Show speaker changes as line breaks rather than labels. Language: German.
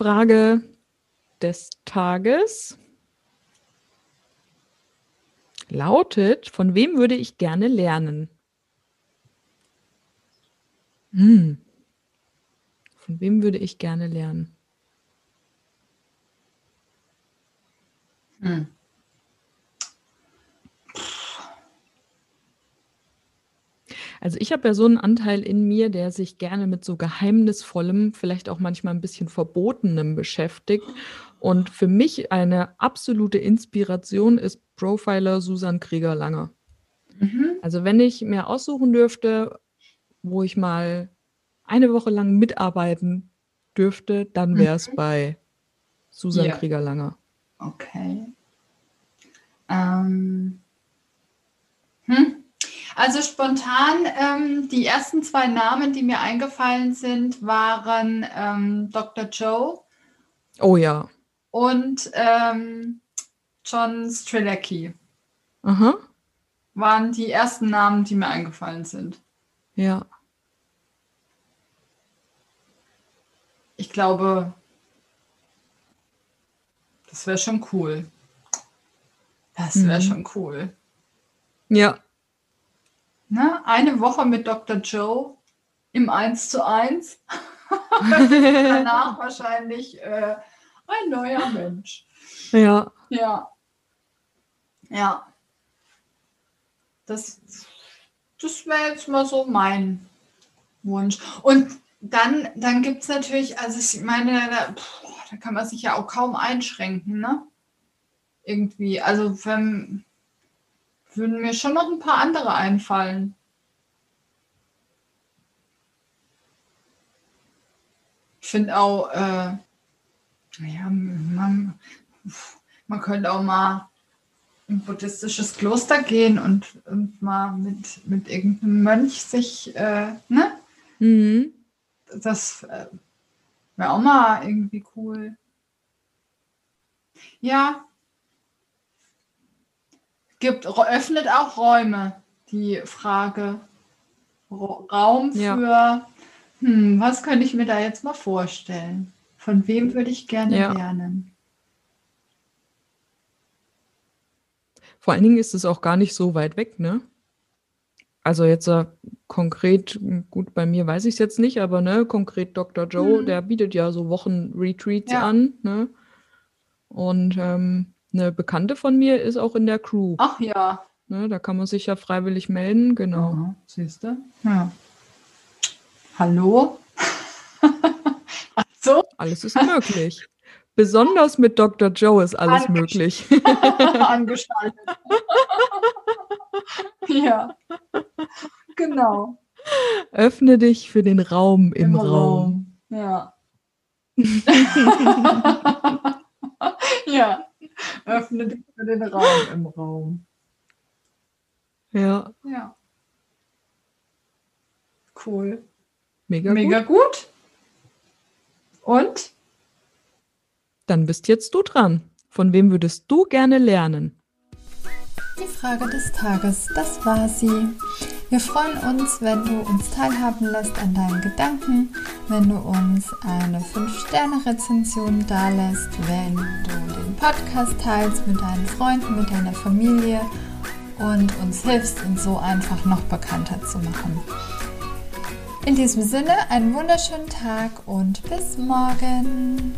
Frage des Tages lautet, von wem würde ich gerne lernen? Hm. Von wem würde ich gerne lernen? Hm. Also ich habe ja so einen Anteil in mir, der sich gerne mit so geheimnisvollem, vielleicht auch manchmal ein bisschen verbotenem beschäftigt. Und für mich eine absolute Inspiration ist Profiler Susan Krieger-Langer. Mhm. Also wenn ich mir aussuchen dürfte, wo ich mal eine Woche lang mitarbeiten dürfte, dann wäre es mhm. bei Susan ja. Krieger-Langer.
Okay. Ähm. Hm? Also spontan, ähm, die ersten zwei Namen, die mir eingefallen sind, waren ähm, Dr. Joe.
Oh ja.
Und ähm, John Strelacki. Aha. Waren die ersten Namen, die mir eingefallen sind.
Ja.
Ich glaube, das wäre schon cool. Das wäre mhm. schon cool.
Ja.
Ne? Eine Woche mit Dr. Joe im 1 zu 1. danach wahrscheinlich äh, ein neuer Mensch.
Ja.
Ja. Ja. Das, das wäre jetzt mal so mein Wunsch. Und dann, dann gibt es natürlich, also ich meine, da, da, kann man sich ja auch kaum einschränken, ne? Irgendwie. Also wenn würden mir schon noch ein paar andere einfallen. Ich finde auch, äh, ja, man, man könnte auch mal in ein buddhistisches Kloster gehen und, und mal mit, mit irgendeinem Mönch sich, äh, ne? Mhm. Das äh, wäre auch mal irgendwie cool. Ja, gibt, öffnet auch Räume, die Frage. Raum für, ja. hm, was könnte ich mir da jetzt mal vorstellen? Von wem würde ich gerne ja. lernen?
Vor allen Dingen ist es auch gar nicht so weit weg, ne? Also jetzt äh, konkret, gut, bei mir weiß ich es jetzt nicht, aber ne, konkret Dr. Joe, hm. der bietet ja so Wochen-Retreats ja. an, ne? Und ähm, eine Bekannte von mir ist auch in der Crew.
Ach ja.
Ne, da kann man sich ja freiwillig melden, genau.
Aha, siehst du? Ja. Hallo?
so? Alles ist möglich. Besonders mit Dr. Joe ist alles Angesch möglich.
Angeschaltet. ja. Genau.
Öffne dich für den Raum im, Im Raum.
Raum. Ja. ja. Öffne dich für den Raum im Raum.
Ja.
Ja. Cool.
Mega,
Mega gut. gut. Und?
Dann bist jetzt du dran. Von wem würdest du gerne lernen?
Die Frage des Tages, das war sie. Wir freuen uns, wenn du uns teilhaben lässt an deinen Gedanken, wenn du uns eine 5-Sterne-Rezension dalässt, wenn du den Podcast teilst mit deinen Freunden, mit deiner Familie und uns hilfst, ihn so einfach noch bekannter zu machen. In diesem Sinne, einen wunderschönen Tag und bis morgen.